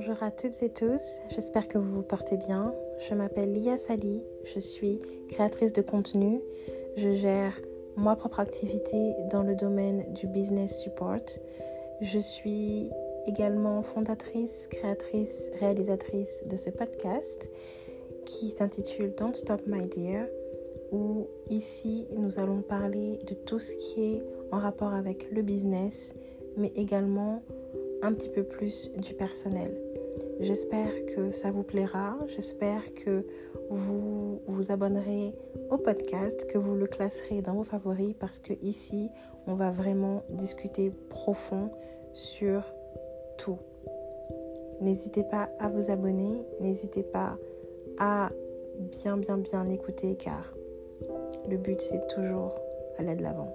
Bonjour à toutes et tous, j'espère que vous vous portez bien. Je m'appelle Lia Sali, je suis créatrice de contenu. Je gère ma propre activité dans le domaine du business support. Je suis également fondatrice, créatrice, réalisatrice de ce podcast qui s'intitule Don't Stop My Dear, où ici nous allons parler de tout ce qui est en rapport avec le business, mais également un petit peu plus du personnel. J'espère que ça vous plaira, j'espère que vous vous abonnerez au podcast, que vous le classerez dans vos favoris parce que ici, on va vraiment discuter profond sur tout. N'hésitez pas à vous abonner, n'hésitez pas à bien bien bien écouter car le but c'est toujours aller de l'avant.